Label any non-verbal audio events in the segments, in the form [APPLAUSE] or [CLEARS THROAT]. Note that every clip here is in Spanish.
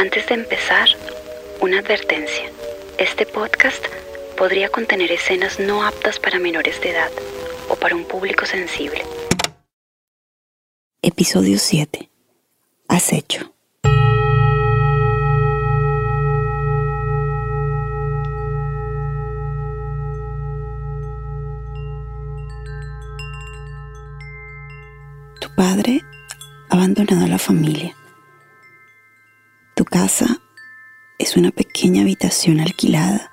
Antes de empezar, una advertencia. Este podcast podría contener escenas no aptas para menores de edad o para un público sensible. Episodio 7. Acecho. Tu padre ha abandonado a la familia. Tu casa es una pequeña habitación alquilada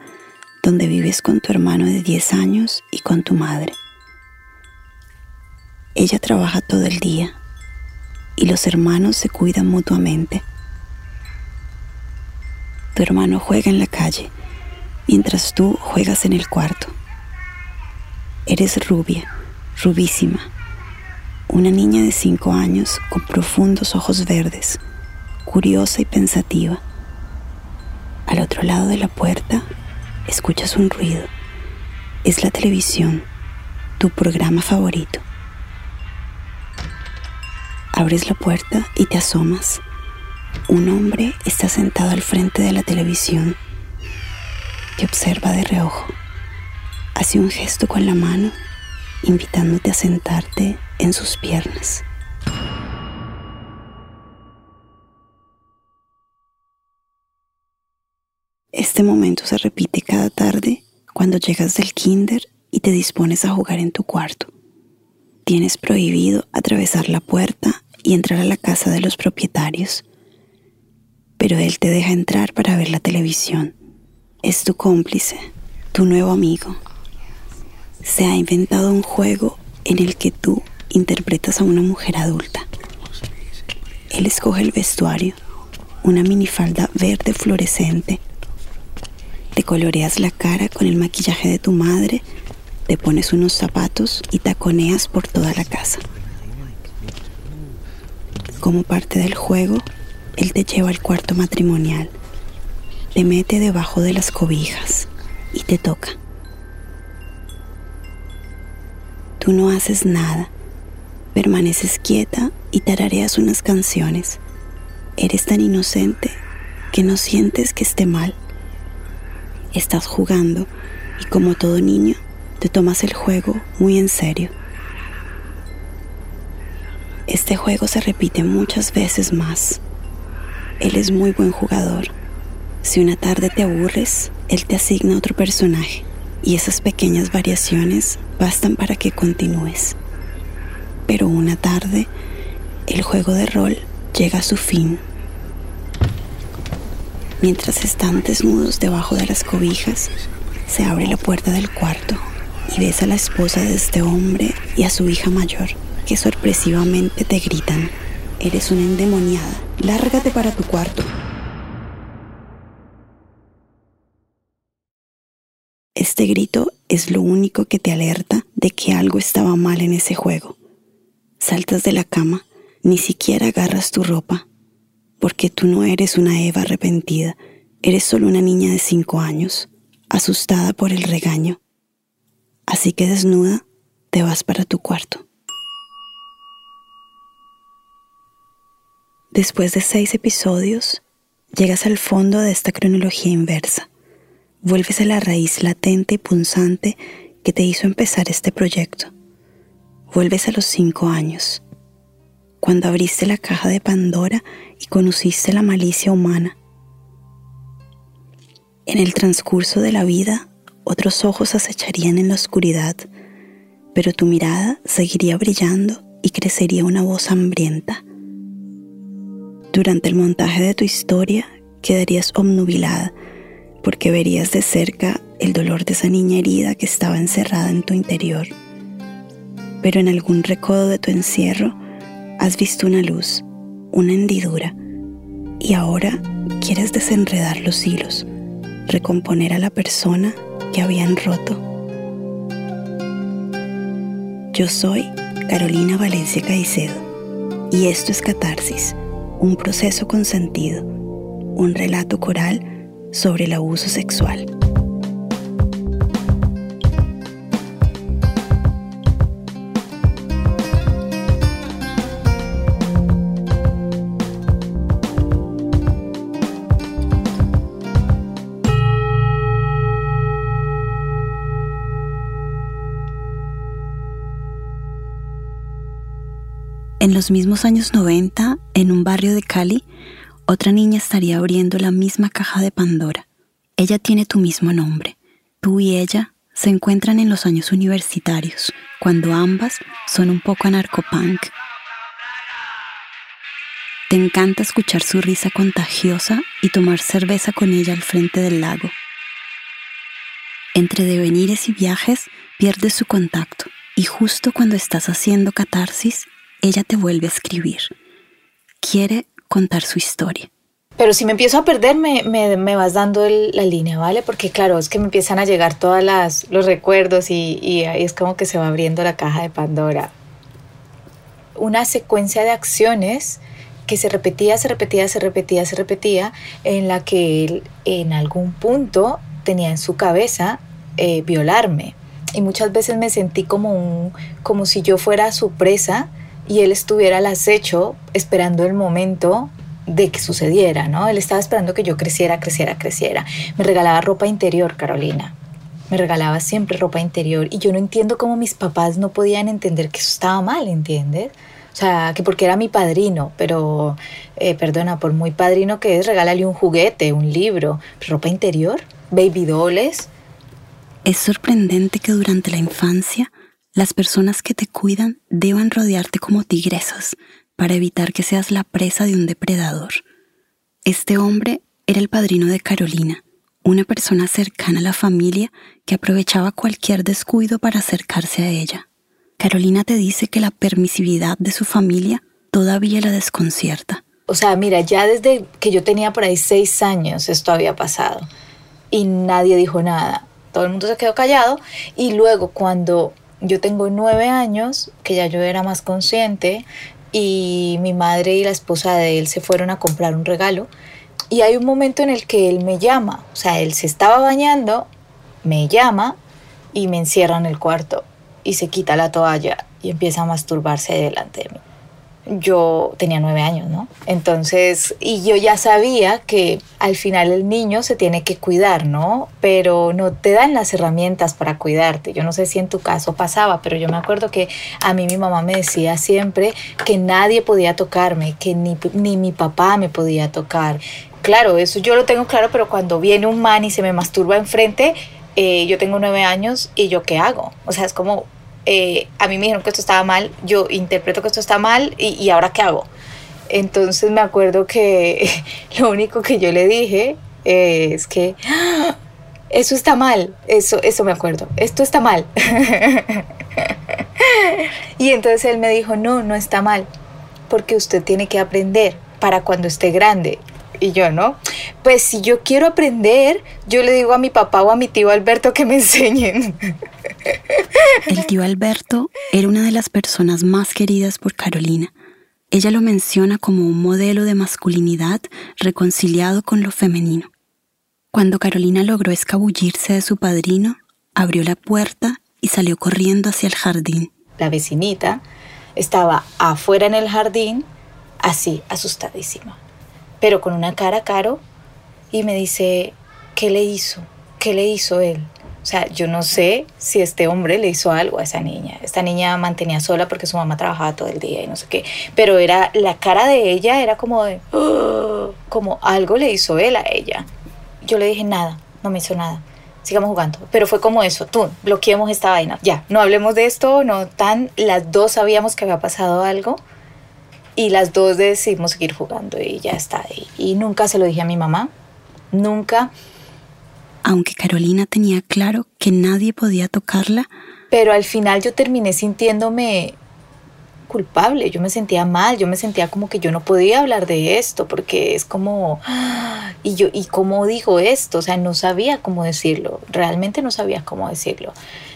donde vives con tu hermano de 10 años y con tu madre. Ella trabaja todo el día y los hermanos se cuidan mutuamente. Tu hermano juega en la calle mientras tú juegas en el cuarto. Eres rubia, rubísima, una niña de 5 años con profundos ojos verdes, curiosa y pensativa. Al otro lado de la puerta escuchas un ruido. Es la televisión, tu programa favorito. Abres la puerta y te asomas. Un hombre está sentado al frente de la televisión. Te observa de reojo. Hace un gesto con la mano, invitándote a sentarte en sus piernas. Este momento se repite cada tarde cuando llegas del kinder y te dispones a jugar en tu cuarto. Tienes prohibido atravesar la puerta y entrar a la casa de los propietarios, pero él te deja entrar para ver la televisión. Es tu cómplice, tu nuevo amigo. Se ha inventado un juego en el que tú interpretas a una mujer adulta. Él escoge el vestuario, una minifalda verde fluorescente te coloreas la cara con el maquillaje de tu madre, te pones unos zapatos y taconeas por toda la casa. Como parte del juego, él te lleva al cuarto matrimonial, te mete debajo de las cobijas y te toca. Tú no haces nada, permaneces quieta y tarareas unas canciones. Eres tan inocente que no sientes que esté mal estás jugando y como todo niño te tomas el juego muy en serio. Este juego se repite muchas veces más. Él es muy buen jugador. Si una tarde te aburres, él te asigna otro personaje y esas pequeñas variaciones bastan para que continúes. Pero una tarde, el juego de rol llega a su fin Mientras están desnudos debajo de las cobijas, se abre la puerta del cuarto y ves a la esposa de este hombre y a su hija mayor, que sorpresivamente te gritan, eres una endemoniada, lárgate para tu cuarto. Este grito es lo único que te alerta de que algo estaba mal en ese juego. Saltas de la cama, ni siquiera agarras tu ropa porque tú no eres una Eva arrepentida, eres solo una niña de cinco años, asustada por el regaño. Así que desnuda, te vas para tu cuarto. Después de seis episodios, llegas al fondo de esta cronología inversa. Vuelves a la raíz latente y punzante que te hizo empezar este proyecto. Vuelves a los cinco años cuando abriste la caja de Pandora y conociste la malicia humana. En el transcurso de la vida, otros ojos acecharían en la oscuridad, pero tu mirada seguiría brillando y crecería una voz hambrienta. Durante el montaje de tu historia, quedarías obnubilada porque verías de cerca el dolor de esa niña herida que estaba encerrada en tu interior. Pero en algún recodo de tu encierro, Has visto una luz, una hendidura, y ahora quieres desenredar los hilos, recomponer a la persona que habían roto. Yo soy Carolina Valencia Caicedo y esto es Catarsis, un proceso con sentido, un relato coral sobre el abuso sexual. Los mismos años 90, en un barrio de Cali, otra niña estaría abriendo la misma caja de Pandora. Ella tiene tu mismo nombre. Tú y ella se encuentran en los años universitarios, cuando ambas son un poco anarcopunk. Te encanta escuchar su risa contagiosa y tomar cerveza con ella al frente del lago. Entre devenires y viajes, pierdes su contacto y justo cuando estás haciendo catarsis, ella te vuelve a escribir. Quiere contar su historia. Pero si me empiezo a perder, me, me, vas dando la línea, ¿vale? Porque claro, es que me empiezan a llegar todos los recuerdos y, y ahí es como que se va abriendo la caja de Pandora. Una secuencia de acciones que se repetía, se repetía, se repetía, se repetía, en la que él en algún punto tenía en su cabeza eh, violarme. Y muchas veces me sentí como, un, como si yo fuera su presa y él estuviera al acecho esperando el momento de que sucediera, ¿no? Él estaba esperando que yo creciera, creciera, creciera. Me regalaba ropa interior, Carolina. Me regalaba siempre ropa interior y yo no entiendo cómo mis papás no podían entender que eso estaba mal, ¿entiendes? O sea, que porque era mi padrino, pero, eh, perdona, por muy padrino que es, regálale un juguete, un libro, ropa interior, baby dolls. Es sorprendente que durante la infancia las personas que te cuidan deban rodearte como tigresas para evitar que seas la presa de un depredador. Este hombre era el padrino de Carolina, una persona cercana a la familia que aprovechaba cualquier descuido para acercarse a ella. Carolina te dice que la permisividad de su familia todavía la desconcierta. O sea, mira, ya desde que yo tenía por ahí seis años esto había pasado y nadie dijo nada. Todo el mundo se quedó callado y luego cuando yo tengo nueve años, que ya yo era más consciente, y mi madre y la esposa de él se fueron a comprar un regalo. Y hay un momento en el que él me llama, o sea, él se estaba bañando, me llama y me encierra en el cuarto y se quita la toalla y empieza a masturbarse delante de mí yo tenía nueve años, ¿no? Entonces, y yo ya sabía que al final el niño se tiene que cuidar, ¿no? Pero no te dan las herramientas para cuidarte. Yo no sé si en tu caso pasaba, pero yo me acuerdo que a mí mi mamá me decía siempre que nadie podía tocarme, que ni, ni mi papá me podía tocar. Claro, eso yo lo tengo claro, pero cuando viene un man y se me masturba enfrente, eh, yo tengo nueve años y yo qué hago. O sea, es como, eh, a mí me dijeron que esto estaba mal, yo interpreto que esto está mal y, ahora qué hago. Entonces me acuerdo que [LAUGHS] lo único que yo le dije es que ¡Ah! eso está mal, eso, eso me acuerdo, esto está mal. [LAUGHS] y entonces él me dijo, no, no está mal, porque usted tiene que aprender para cuando esté grande. Y yo, ¿no? Pues si yo quiero aprender, yo le digo a mi papá o a mi tío Alberto que me enseñen. [LAUGHS] El tío Alberto era una de las personas más queridas por Carolina. Ella lo menciona como un modelo de masculinidad reconciliado con lo femenino. Cuando Carolina logró escabullirse de su padrino, abrió la puerta y salió corriendo hacia el jardín. La vecinita estaba afuera en el jardín, así, asustadísima pero con una cara caro, y me dice, ¿qué le hizo? ¿Qué le hizo él? O sea, yo no sé si este hombre le hizo algo a esa niña. Esta niña mantenía sola porque su mamá trabajaba todo el día y no sé qué. Pero era la cara de ella era como de, [GASPS] como algo le hizo él a ella. Yo le dije nada, no me hizo nada. Sigamos jugando. Pero fue como eso, tú, bloqueemos esta vaina. Ya, no hablemos de esto, no tan. Las dos sabíamos que había pasado algo y las dos decidimos seguir jugando y ya está. Y, y nunca se lo dije a mi mamá, nunca. Aunque Carolina tenía claro que nadie podía tocarla. Pero al final yo terminé sintiéndome culpable, yo me sentía mal, yo me sentía como que yo no podía hablar de esto porque es como y yo y cómo digo esto, o sea, no sabía cómo decirlo, realmente no sabía cómo decirlo.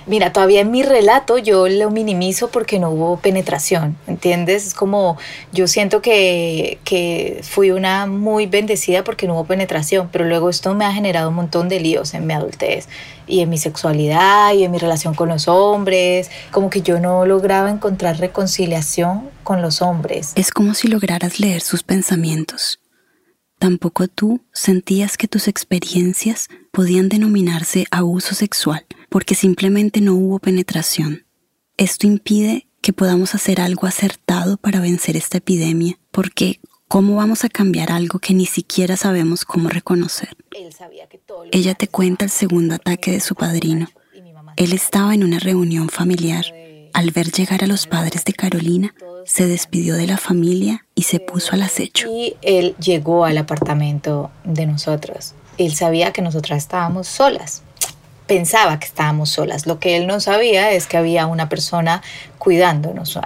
Mira, todavía en mi relato yo lo minimizo porque no hubo penetración, ¿entiendes? Es como yo siento que, que fui una muy bendecida porque no hubo penetración, pero luego esto me ha generado un montón de líos en mi adultez y en mi sexualidad y en mi relación con los hombres, como que yo no lograba encontrar reconciliación con los hombres. Es como si lograras leer sus pensamientos. Tampoco tú sentías que tus experiencias podían denominarse abuso sexual porque simplemente no hubo penetración. Esto impide que podamos hacer algo acertado para vencer esta epidemia, porque ¿cómo vamos a cambiar algo que ni siquiera sabemos cómo reconocer? Ella te cuenta el segundo ataque de su padrino. Él estaba en una reunión familiar. Al ver llegar a los padres de Carolina, se despidió de la familia y se puso al acecho. Y él llegó al apartamento de nosotros. Él sabía que nosotras estábamos solas pensaba que estábamos solas. Lo que él no sabía es que había una persona cuidándonos,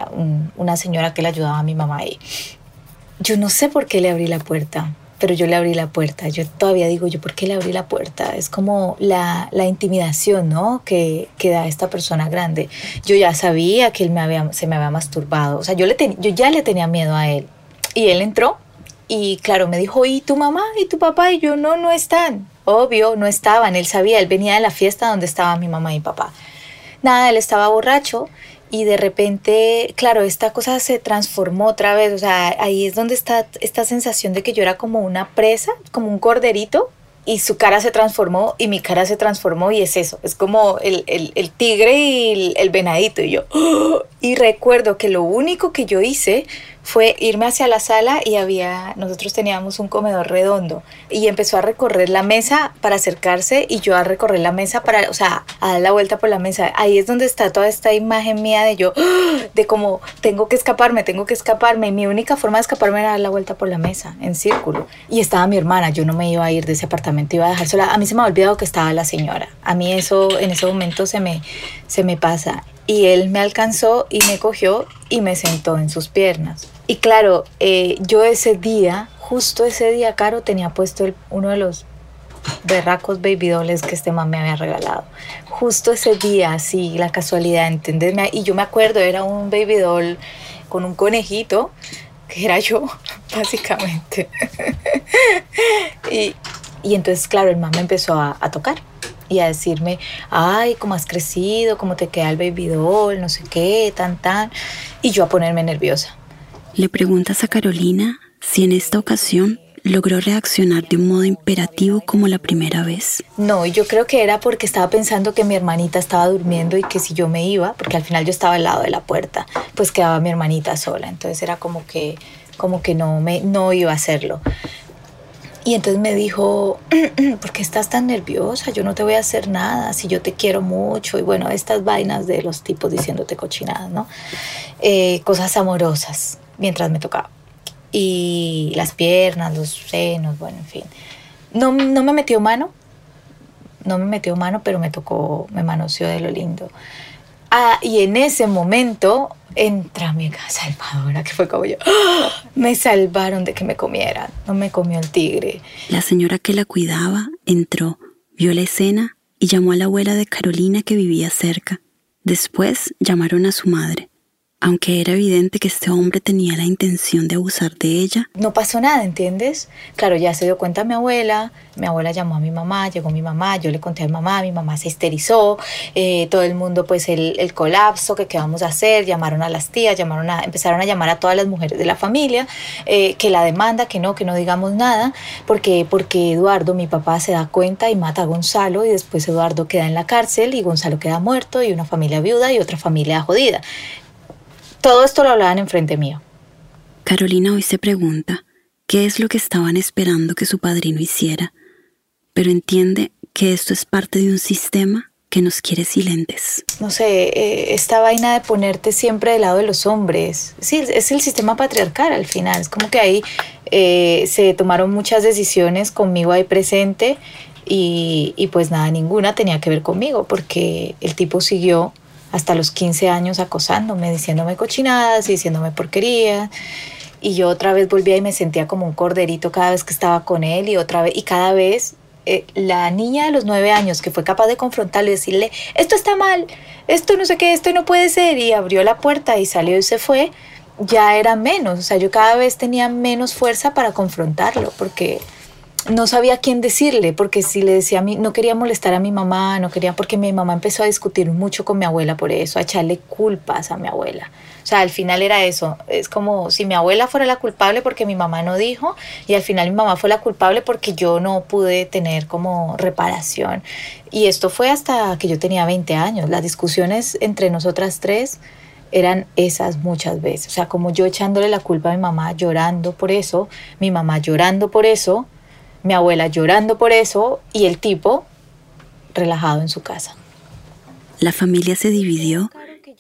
una señora que le ayudaba a mi mamá ahí. Yo no sé por qué le abrí la puerta, pero yo le abrí la puerta. Yo todavía digo, yo, ¿por qué le abrí la puerta? Es como la, la intimidación, ¿no? Que, que, da esta persona grande. Yo ya sabía que él me había, se me había masturbado. O sea, yo, le yo ya le tenía miedo a él. Y él entró y claro, me dijo, ¿y tu mamá y tu papá? Y yo, no, no están. Obvio, no estaban. Él sabía, él venía de la fiesta donde estaban mi mamá y papá. Nada, él estaba borracho y de repente, claro, esta cosa se transformó otra vez. O sea, ahí es donde está esta sensación de que yo era como una presa, como un corderito y su cara se transformó y mi cara se transformó y es eso, es como el, tigre y el, venadito y yo. Y recuerdo que lo único que yo hice fue irme hacia la sala y había, nosotros teníamos un comedor redondo y empezó a recorrer la mesa para acercarse y yo a recorrer la mesa para, o sea, a dar la vuelta por la mesa. Ahí es donde está toda esta imagen mía de yo, [GASPS] de como tengo que escaparme, tengo que escaparme y mi única forma de escaparme era dar la vuelta por la mesa en círculo. Y estaba mi hermana, yo no me iba a ir de ese apartamento, iba a dejar sola. A mí se me ha olvidado que estaba la señora. A mí eso en ese momento se me, se me pasa y él me alcanzó y me cogió y me sentó en sus piernas. Y claro, eh, yo ese día, justo ese día, Caro tenía puesto uno de los berracos baby dolls que este man me había regalado. Justo ese día, sí, la casualidad, ¿entendés? Y yo me acuerdo, era un baby doll con un conejito, que era yo, [LAUGHS] básicamente. [LAUGHS] y, y entonces, claro, el man me empezó a tocar y a decirme, ay, cómo has crecido, cómo te queda el baby doll, no sé qué, tan, tan. Y yo a ponerme nerviosa. Le preguntas a Carolina si en esta ocasión logró reaccionar de un modo imperativo como la primera vez. No, yo creo que era porque estaba pensando que mi hermanita estaba durmiendo y que si yo me iba, porque al final yo estaba al lado de la puerta, pues quedaba mi hermanita sola. Entonces era como que, como que no, me, no iba a hacerlo. Y entonces me dijo, [CLEARS THROAT] ¿por qué estás tan nerviosa? Yo no te voy a hacer nada, si yo te quiero mucho. Y bueno, estas vainas de los tipos diciéndote cochinadas, ¿no? Eh, cosas amorosas mientras me tocaba. Y las piernas, los senos, bueno, en fin. No, no me metió mano, no me metió mano, pero me tocó, me manoseó de lo lindo. Ah, y en ese momento entra mi salvadora, que fue como yo, ¡ah! me salvaron de que me comieran, no me comió el tigre. La señora que la cuidaba entró, vio la escena y llamó a la abuela de Carolina que vivía cerca. Después llamaron a su madre aunque era evidente que este hombre tenía la intención de abusar de ella. No pasó nada, ¿entiendes? Claro, ya se dio cuenta mi abuela, mi abuela llamó a mi mamá, llegó mi mamá, yo le conté a mi mamá, mi mamá se histerizó, eh, todo el mundo pues el, colapso, que qué vamos a hacer, llamaron a las tías, llamaron a, empezaron a llamar a todas las mujeres de la familia, eh, que la demanda, que no, que no digamos nada, porque, porque Eduardo, mi papá, se da cuenta y mata a Gonzalo y después Eduardo queda en la cárcel y Gonzalo queda muerto y una familia viuda y otra familia jodida. Todo esto lo hablaban enfrente mío. Carolina hoy se pregunta qué es lo que estaban esperando que su padrino hiciera, pero entiende que esto es parte de un sistema que nos quiere silentes. No sé, eh, esta vaina de ponerte siempre del lado de los hombres. Sí, es el sistema patriarcal al final. Es como que ahí eh, se tomaron muchas decisiones conmigo ahí presente y, y pues nada, ninguna tenía que ver conmigo porque el tipo siguió hasta los 15 años acosándome, diciéndome cochinadas y diciéndome porquería. Y yo otra vez volvía y me sentía como un corderito cada vez que estaba con él y otra vez, y cada vez eh, la niña de los nueve años que fue capaz de confrontarlo y decirle, esto está mal, esto no sé qué, esto no puede ser, y abrió la puerta y salió y se fue, ya era menos, o sea, yo cada vez tenía menos fuerza para confrontarlo, porque no sabía quién decirle, porque si le decía a mí, no quería molestar a mi mamá, no quería, porque mi mamá empezó a discutir mucho con mi abuela por eso, a echarle culpas a mi abuela. O sea, al final era eso, es como si mi abuela fuera la culpable porque mi mamá no dijo y al final mi mamá fue la culpable porque yo no pude tener como reparación. Y esto fue hasta que yo tenía 20 años. Las discusiones entre nosotras tres eran esas muchas veces. O sea, como yo echándole la culpa a mi mamá, llorando por eso, mi mamá llorando por eso, mi abuela llorando por eso y el tipo relajado en su casa. La familia se dividió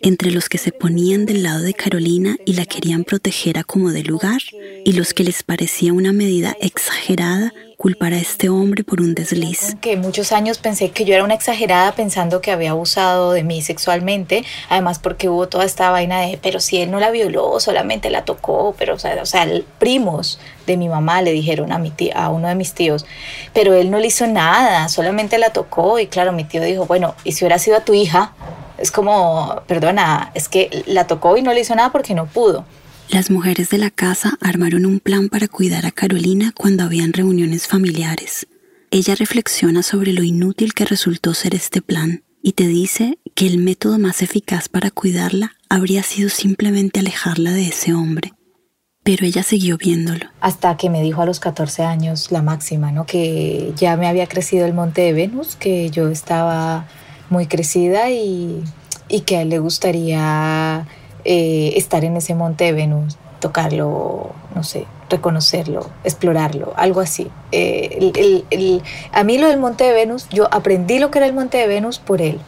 entre los que se ponían del lado de Carolina y la querían proteger a como de lugar y los que les parecía una medida exagerada culpar a este hombre por un desliz. Que muchos años pensé que yo era una exagerada pensando que había abusado de mí sexualmente, además porque hubo toda esta vaina de, pero si él no la violó, solamente la tocó, pero o sea, o sea primos de mi mamá le dijeron a, mi a uno de mis tíos, pero él no le hizo nada, solamente la tocó y claro, mi tío dijo, bueno, ¿y si hubiera sido a tu hija? Es como, perdona, es que la tocó y no le hizo nada porque no pudo. Las mujeres de la casa armaron un plan para cuidar a Carolina cuando habían reuniones familiares. Ella reflexiona sobre lo inútil que resultó ser este plan y te dice que el método más eficaz para cuidarla habría sido simplemente alejarla de ese hombre. Pero ella siguió viéndolo. Hasta que me dijo a los 14 años la máxima, ¿no? Que ya me había crecido el monte de Venus, que yo estaba muy crecida y, y que a él le gustaría eh, estar en ese monte de Venus, tocarlo, no sé, reconocerlo, explorarlo, algo así. Eh, a mí lo del monte de Venus, yo aprendí lo que era el monte de Venus por él.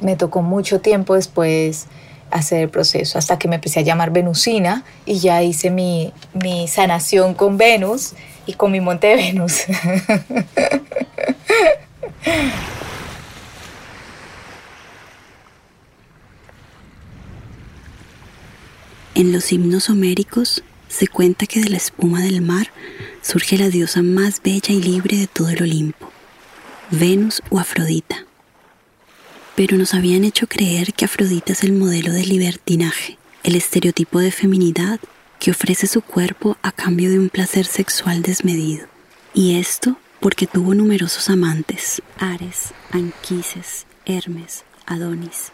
Me tocó mucho tiempo después hacer el proceso, hasta que me empecé a llamar Venusina y ya hice mi, mi sanación con Venus y con mi monte de Venus. [LAUGHS] En los himnos homéricos se cuenta que de la espuma del mar surge la diosa más bella y libre de todo el Olimpo, Venus o Afrodita. Pero nos habían hecho creer que Afrodita es el modelo de libertinaje, el estereotipo de feminidad que ofrece su cuerpo a cambio de un placer sexual desmedido. Y esto porque tuvo numerosos amantes, Ares, Anquises, Hermes, Adonis,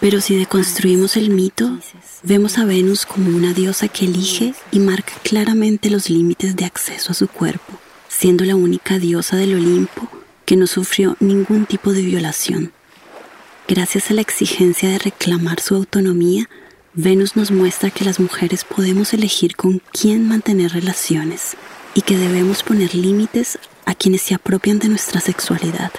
Pero si deconstruimos el mito, vemos a Venus como una diosa que elige y marca claramente los límites de acceso a su cuerpo, siendo la única diosa del Olimpo que no sufrió ningún tipo de violación. Gracias a la exigencia de reclamar su autonomía, Venus nos muestra que las mujeres podemos elegir con quién mantener relaciones y que debemos poner límites a quienes se apropian de nuestra sexualidad.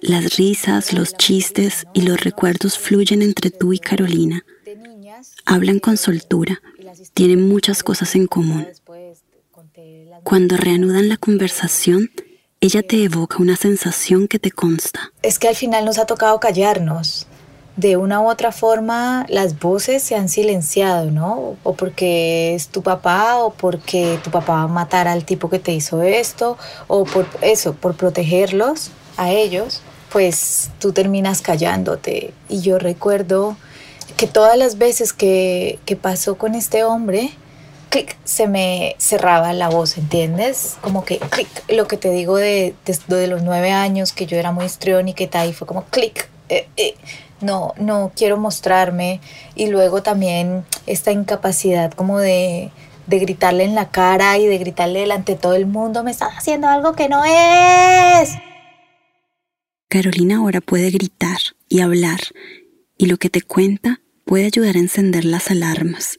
Las risas, los chistes y los recuerdos fluyen entre tú y Carolina. Hablan con soltura, tienen muchas cosas en común. Cuando reanudan la conversación, ella te evoca una sensación que te consta. Es que al final nos ha tocado callarnos de una u otra forma las voces se han silenciado, ¿no? O porque es tu papá, o porque tu papá va a matar al tipo que te hizo esto, o por eso, por protegerlos a ellos, pues tú terminas callándote. Y yo recuerdo que todas las veces que, pasó con este hombre, clic, se me cerraba la voz, ¿entiendes? Como que clic, lo que te digo de, de, los nueve años, que yo era muy histriónica y tal, y fue como clic, eh, eh, no, no quiero mostrarme. Y luego también esta incapacidad como de, de gritarle en la cara y de gritarle delante de todo el mundo, me estás haciendo algo que no es. Carolina ahora puede gritar y hablar y lo que te cuenta puede ayudar a encender las alarmas.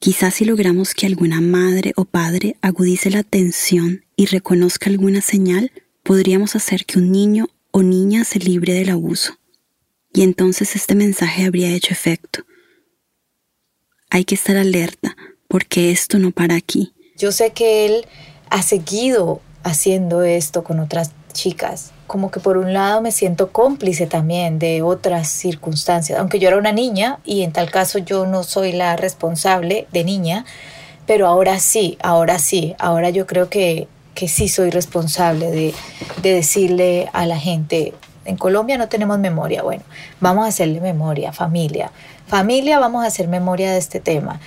Quizás si logramos que alguna madre o padre agudice la atención y reconozca alguna señal, podríamos hacer que un niño o niña se libre del abuso y entonces este mensaje habría hecho efecto. Hay que estar alerta porque esto no para aquí. Yo sé que él ha seguido haciendo esto con otras chicas. Como que por un lado me siento cómplice también de otras circunstancias, aunque yo era una niña y en tal caso yo no soy la responsable de niña, pero ahora sí, ahora sí, ahora yo creo que, que sí soy responsable de, de decirle a la gente, en Colombia no tenemos memoria. Bueno, vamos a hacerle memoria, familia. Familia, vamos a hacer memoria de este tema.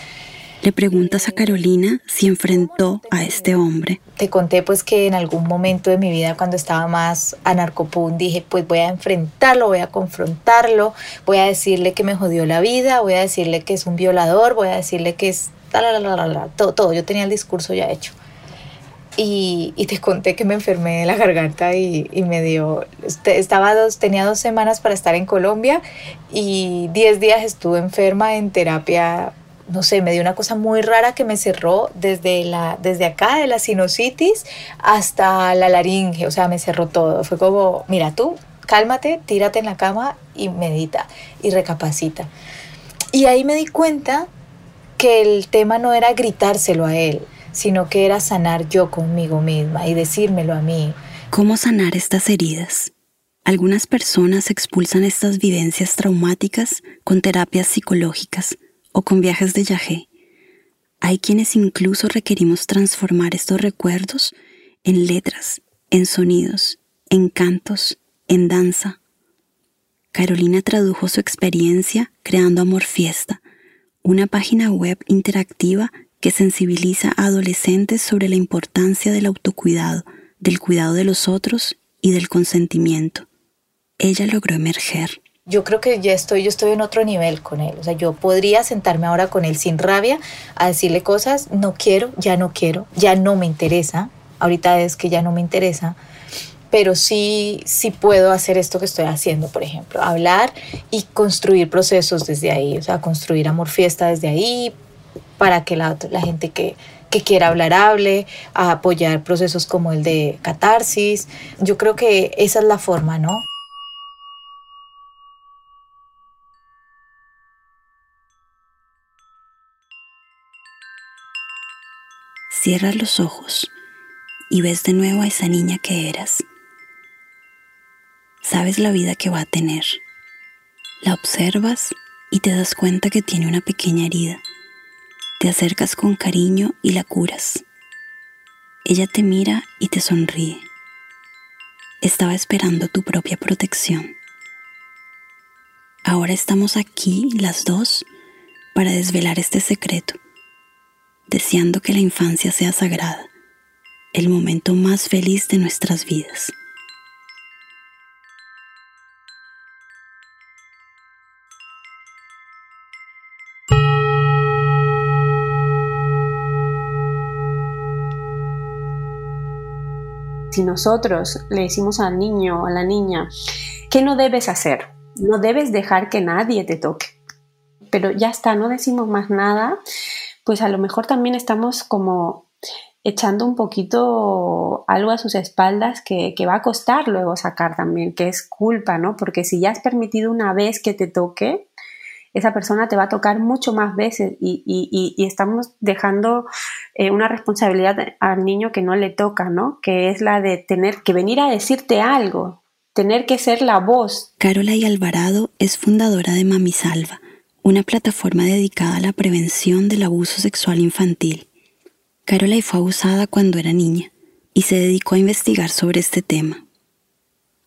Le preguntas a Carolina si enfrentó a este hombre. Te conté pues que en algún momento de mi vida cuando estaba más anarcopún dije pues voy a enfrentarlo, voy a confrontarlo, voy a decirle que me jodió la vida, voy a decirle que es un violador, voy a decirle que es todo, todo. Yo tenía el discurso ya hecho. Y, te conté que me enfermé de la garganta y, me dio, estaba dos, tenía dos semanas para estar en Colombia y diez días estuve enferma en terapia, no sé, me dio una cosa muy rara que me cerró desde, la, desde acá, de la sinusitis, hasta la laringe, o sea, me cerró todo. Fue como, mira tú, cálmate, tírate en la cama y medita y recapacita. Y ahí me di cuenta que el tema no era gritárselo a él, sino que era sanar yo conmigo misma y decírmelo a mí. ¿Cómo sanar estas heridas? Algunas personas expulsan estas vivencias traumáticas con terapias psicológicas o con viajes de yagé. Hay quienes incluso requerimos transformar estos recuerdos en letras, en sonidos, en cantos, en danza. Carolina tradujo su experiencia creando Amor Fiesta, una página web interactiva que sensibiliza a adolescentes sobre la importancia del autocuidado, del cuidado de los otros y del consentimiento. Ella logró emerger. Yo creo que ya estoy, yo estoy en otro nivel con él. O sea, yo podría sentarme ahora con él sin rabia a decirle cosas, no quiero, ya no quiero, ya no me interesa. Ahorita es que ya no me interesa pero sí, sí puedo hacer esto que estoy haciendo, por ejemplo, hablar y construir procesos desde ahí, o sea, construir amor fiesta desde ahí, para que la, gente que, que quiera hablar hable, a apoyar procesos como el de catarsis. Yo creo que esa es la forma, ¿no? Cierras los ojos y ves de nuevo a esa niña que eras. Sabes la vida que va a tener. La observas y te das cuenta que tiene una pequeña herida te acercas con cariño y la curas. Ella te mira y te sonríe. Estaba esperando tu propia protección. Ahora estamos aquí las dos para desvelar este secreto, deseando que la infancia sea sagrada, el momento más feliz de nuestras vidas. Si nosotros le decimos al niño o a la niña, ¿qué no debes hacer? No debes dejar que nadie te toque. Pero ya está, no decimos más nada, pues a lo mejor también estamos como echando un poquito algo a sus espaldas que, que, va a costar luego sacar también, que es culpa, ¿no? Porque si ya has permitido una vez que te toque, esa persona te va a tocar mucho más veces y, estamos dejando eh, una responsabilidad al niño que no le toca, ¿no? Que es la de tener que venir a decirte algo, tener que ser la voz. Carola y Alvarado es fundadora de Mami Salva, una plataforma dedicada a la prevención del abuso sexual infantil. Carola fue abusada cuando era niña y se dedicó a investigar sobre este tema.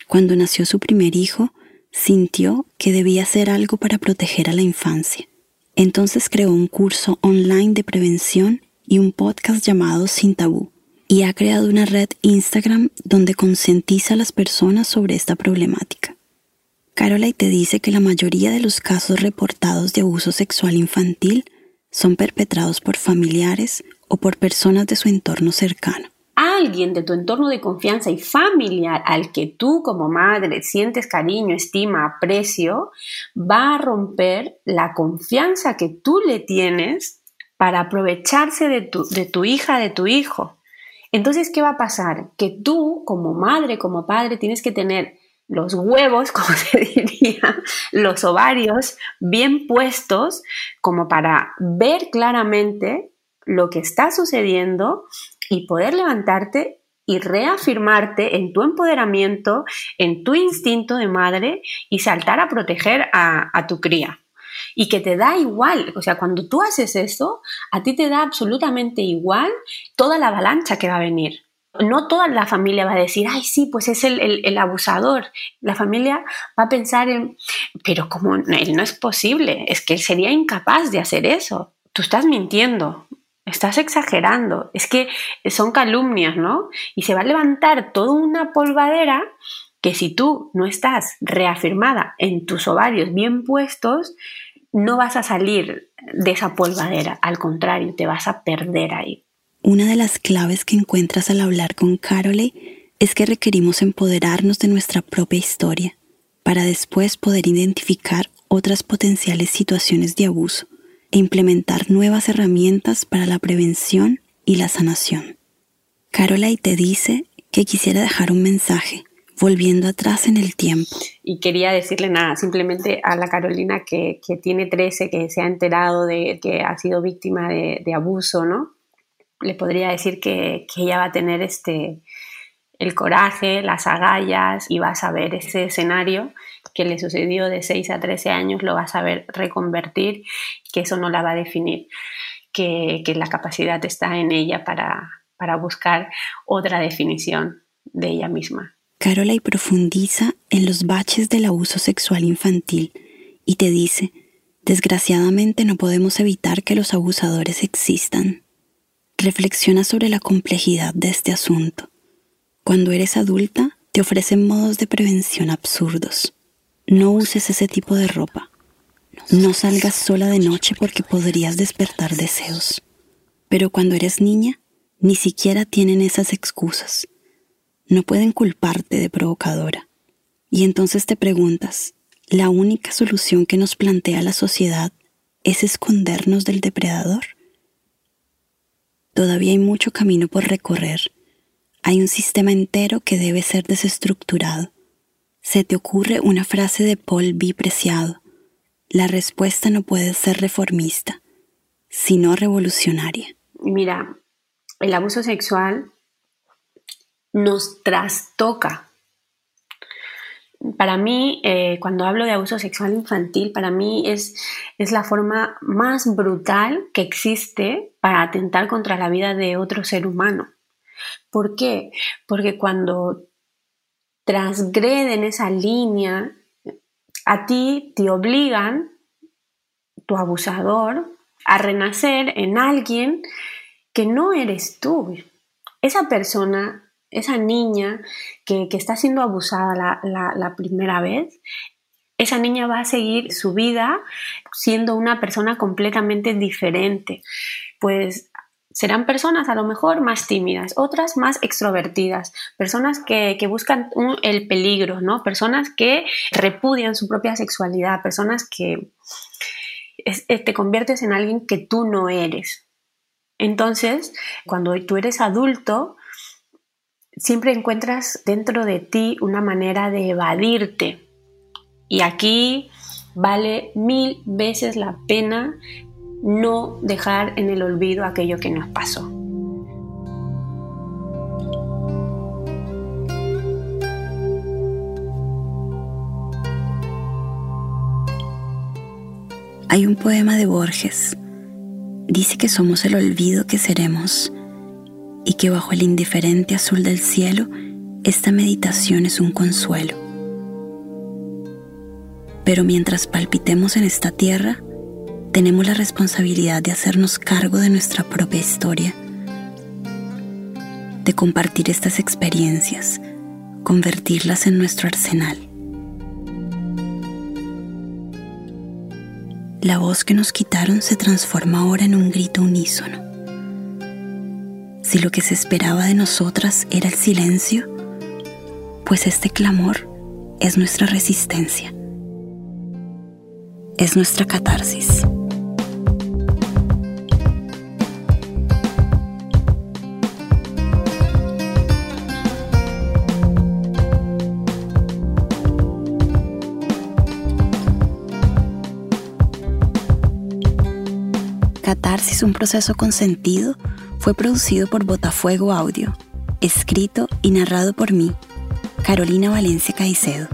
Cuando nació su primer hijo, sintió que debía hacer algo para proteger a la infancia. Entonces creó un curso online de prevención y un podcast llamado Sin Tabú, y ha creado una red Instagram donde concientiza a las personas sobre esta problemática. Caroline te dice que la mayoría de los casos reportados de abuso sexual infantil son perpetrados por familiares o por personas de su entorno cercano alguien de tu entorno de confianza y familiar al que tú como madre sientes cariño, estima, aprecio, va a romper la confianza que tú le tienes para aprovecharse de tu, de tu hija, de tu hijo. Entonces, ¿qué va a pasar? Que tú como madre, como padre, tienes que tener los huevos, [LAUGHS] como se diría, los ovarios bien puestos como para ver claramente lo que está sucediendo y poder levantarte y reafirmarte en tu empoderamiento, en tu instinto de madre y saltar a proteger a, tu cría. Y que te da igual, o sea, cuando tú haces eso, a ti te da absolutamente igual toda la avalancha que va a venir. No toda la familia va a decir, ay, sí, pues es el, el abusador. La familia va a pensar en, pero como él no es posible, es que él sería incapaz de hacer eso. Tú estás mintiendo, estás exagerando, es que son calumnias, ¿no? Y se va a levantar toda una polvadera que si tú no estás reafirmada en tus ovarios bien puestos, no vas a salir de esa polvadera, al contrario, te vas a perder ahí. Una de las claves que encuentras al hablar con Carole es que requerimos empoderarnos de nuestra propia historia para después poder identificar otras potenciales situaciones de abuso e implementar nuevas herramientas para la prevención y la sanación. Carolai te dice que quisiera dejar un mensaje, volviendo atrás en el tiempo. Y quería decirle nada, simplemente a la Carolina que, tiene 13, que se ha enterado de que ha sido víctima de, de abuso, ¿no? le podría decir que, ella va a tener este, el coraje, las agallas y va a saber ese escenario que le sucedió de 6 a 13 años, lo va a saber reconvertir, que eso no la va a definir, que, la capacidad está en ella para, para buscar otra definición de ella misma. Carola y profundiza en los baches del abuso sexual infantil y te dice, desgraciadamente no podemos evitar que los abusadores existan. Reflexiona sobre la complejidad de este asunto. Cuando eres adulta, te ofrecen modos de prevención absurdos. No uses ese tipo de ropa. No salgas sola de noche porque podrías despertar deseos. Pero cuando eres niña, ni siquiera tienen esas excusas. No pueden culparte de provocadora. Y entonces te preguntas, ¿la única solución que nos plantea la sociedad es escondernos del depredador? Todavía hay mucho camino por recorrer. Hay un sistema entero que debe ser desestructurado. Se te ocurre una frase de Paul B. Preciado. La respuesta no puede ser reformista, sino revolucionaria. Mira, el abuso sexual nos trastoca para mí, eh, cuando hablo de abuso sexual infantil, para mí es, es la forma más brutal que existe para atentar contra la vida de otro ser humano. ¿Por qué? Porque cuando transgreden esa línea, a ti te obligan, tu abusador, a renacer en alguien que no eres tú. Esa persona esa niña que, está siendo abusada la, primera vez, esa niña va a seguir su vida siendo una persona completamente diferente. Pues serán personas a lo mejor más tímidas, otras más extrovertidas, personas que, buscan el peligro, ¿no? Personas que repudian su propia sexualidad, personas que te conviertes en alguien que tú no eres. Entonces, cuando tú eres adulto, siempre encuentras dentro de ti una manera de evadirte. Y aquí vale mil veces la pena no dejar en el olvido aquello que nos pasó. Hay un poema de Borges. Dice que somos el olvido que seremos y que bajo el indiferente azul del cielo esta meditación es un consuelo. Pero mientras palpitemos en esta tierra, tenemos la responsabilidad de hacernos cargo de nuestra propia historia, de compartir estas experiencias, convertirlas en nuestro arsenal. La voz que nos quitaron se transforma ahora en un grito unísono si lo que se esperaba de nosotras era el silencio, pues este clamor es nuestra resistencia, es nuestra catarsis. Catarsis, un proceso con sentido fue producido por Botafuego Audio, escrito y narrado por mí, Carolina Valencia Caicedo.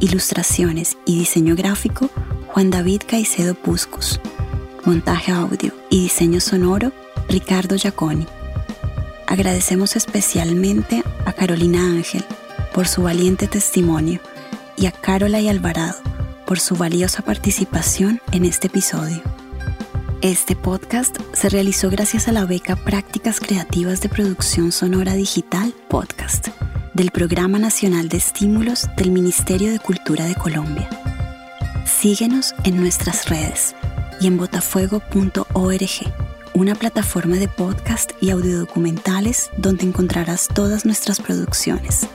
Ilustraciones y diseño gráfico, Juan David Caicedo Puscus. Montaje audio y diseño sonoro, Ricardo Giaconi. Agradecemos especialmente a Carolina Ángel por su valiente testimonio y a Carola y Alvarado por su valiosa participación en este episodio. Este podcast se realizó gracias a la beca Prácticas Creativas de Producción Sonora Digital Podcast del Programa Nacional de Estímulos del Ministerio de Cultura de Colombia. Síguenos en nuestras redes y en botafuego.org una plataforma de podcast y audiodocumentales donde encontrarás todas nuestras producciones